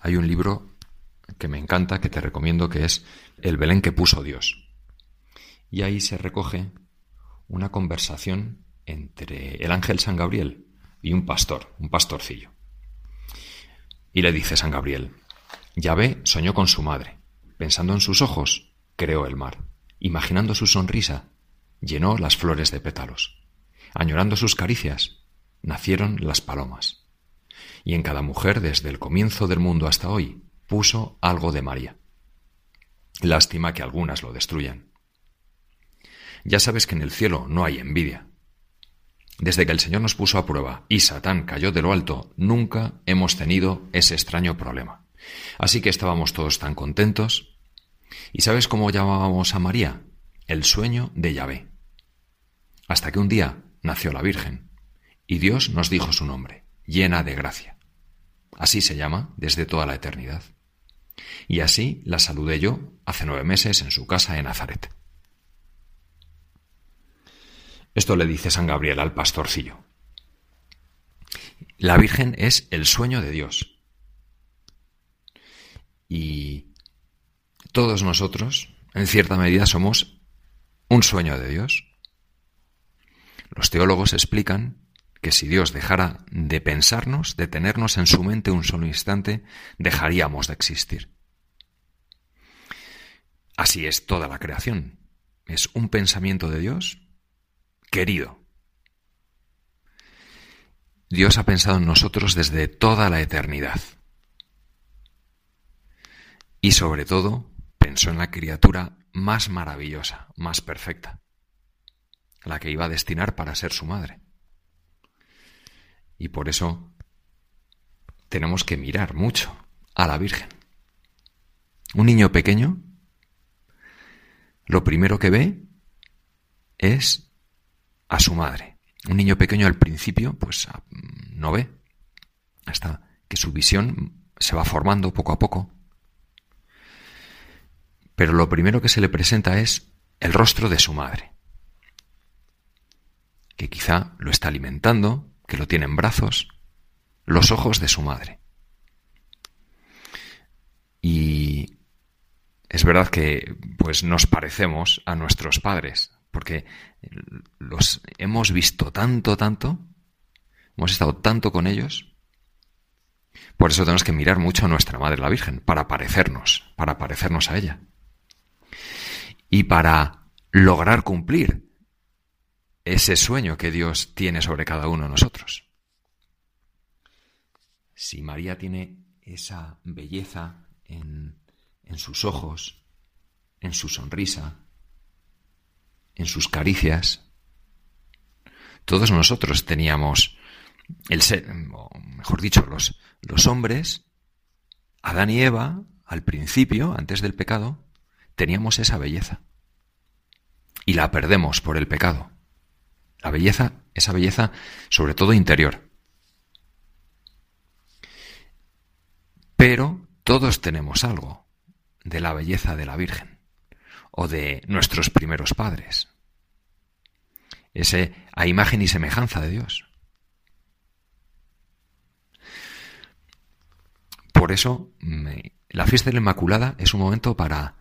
hay un libro que me encanta, que te recomiendo, que es El Belén que puso Dios. Y ahí se recoge una conversación entre el ángel San Gabriel y un pastor, un pastorcillo. Y le dice San Gabriel, Yahvé soñó con su madre. Pensando en sus ojos, creó el mar. Imaginando su sonrisa, llenó las flores de pétalos. Añorando sus caricias, nacieron las palomas. Y en cada mujer, desde el comienzo del mundo hasta hoy, puso algo de María. Lástima que algunas lo destruyan. Ya sabes que en el cielo no hay envidia. Desde que el Señor nos puso a prueba y Satán cayó de lo alto, nunca hemos tenido ese extraño problema. Así que estábamos todos tan contentos. ¿Y sabes cómo llamábamos a María? El sueño de Yahvé. Hasta que un día nació la Virgen y Dios nos dijo su nombre, llena de gracia. Así se llama desde toda la eternidad. Y así la saludé yo hace nueve meses en su casa en Nazaret. Esto le dice San Gabriel al pastorcillo. La Virgen es el sueño de Dios. Y todos nosotros, en cierta medida, somos un sueño de Dios. Los teólogos explican que si Dios dejara de pensarnos, de tenernos en su mente un solo instante, dejaríamos de existir. Así es toda la creación. Es un pensamiento de Dios querido. Dios ha pensado en nosotros desde toda la eternidad y sobre todo pensó en la criatura más maravillosa, más perfecta, la que iba a destinar para ser su madre. Y por eso tenemos que mirar mucho a la Virgen. Un niño pequeño, lo primero que ve es a su madre. Un niño pequeño al principio, pues no ve, hasta que su visión se va formando poco a poco pero lo primero que se le presenta es el rostro de su madre, que quizá lo está alimentando, que lo tiene en brazos, los ojos de su madre. Y es verdad que pues nos parecemos a nuestros padres, porque los hemos visto tanto, tanto, hemos estado tanto con ellos, por eso tenemos que mirar mucho a nuestra Madre la Virgen, para parecernos, para parecernos a ella y para lograr cumplir ese sueño que Dios tiene sobre cada uno de nosotros. Si María tiene esa belleza en, sus ojos, en su sonrisa, en sus caricias, todos nosotros teníamos el ser, o mejor dicho, los, los hombres, Adán y Eva, al principio, antes del pecado, teníamos esa belleza. Y la perdemos por el pecado. La belleza, esa belleza sobre todo interior. Pero todos tenemos algo de la belleza de la Virgen o de nuestros primeros padres. Ese a imagen y semejanza de Dios. Por eso, la fiesta de la Inmaculada es un momento para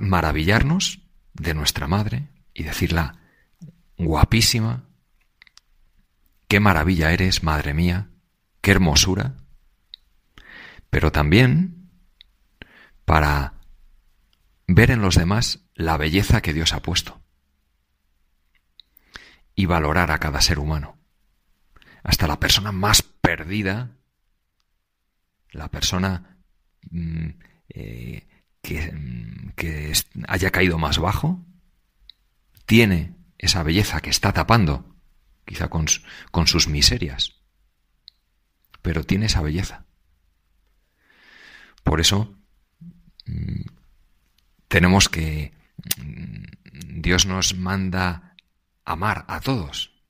maravillarnos de nuestra madre y decirla, guapísima, qué maravilla eres, madre mía, qué hermosura, pero también para ver en los demás la belleza que Dios ha puesto. Y valorar a cada ser humano, hasta la persona más perdida, la persona mm, eh, que, haya caído más bajo, tiene esa belleza que está tapando, quizá con, sus miserias, pero tiene esa belleza. Por eso mm, tenemos que, mm, Dios nos manda amar a todos,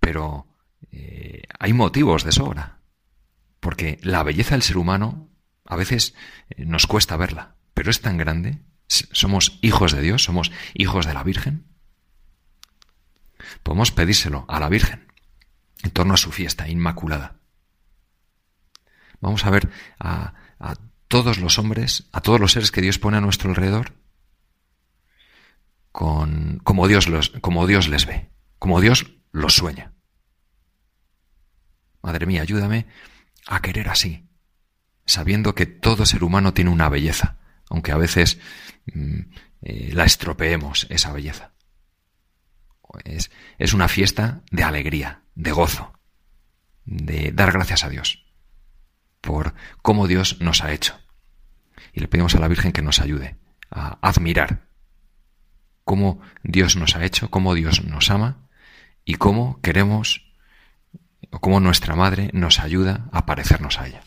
pero eh, hay motivos de sobra, porque la belleza del ser humano a veces eh, nos cuesta verla, pero es tan grande. Somos hijos de Dios, somos hijos de la Virgen. Podemos pedírselo a la Virgen en torno a su fiesta inmaculada. Vamos a ver a, a todos los hombres, a todos los seres que Dios pone a nuestro alrededor, con, como, Dios los, como Dios les ve, como Dios los sueña. Madre mía, ayúdame a querer así, sabiendo que todo ser humano tiene una belleza, aunque a veces mm, eh, la estropeemos, esa belleza. Es, es una fiesta de alegría, de gozo, de dar gracias a Dios por cómo Dios nos ha hecho. Y le pedimos a la Virgen que nos ayude a admirar cómo Dios nos ha hecho, cómo Dios nos ama y cómo queremos o cómo nuestra madre nos ayuda a parecernos a ella.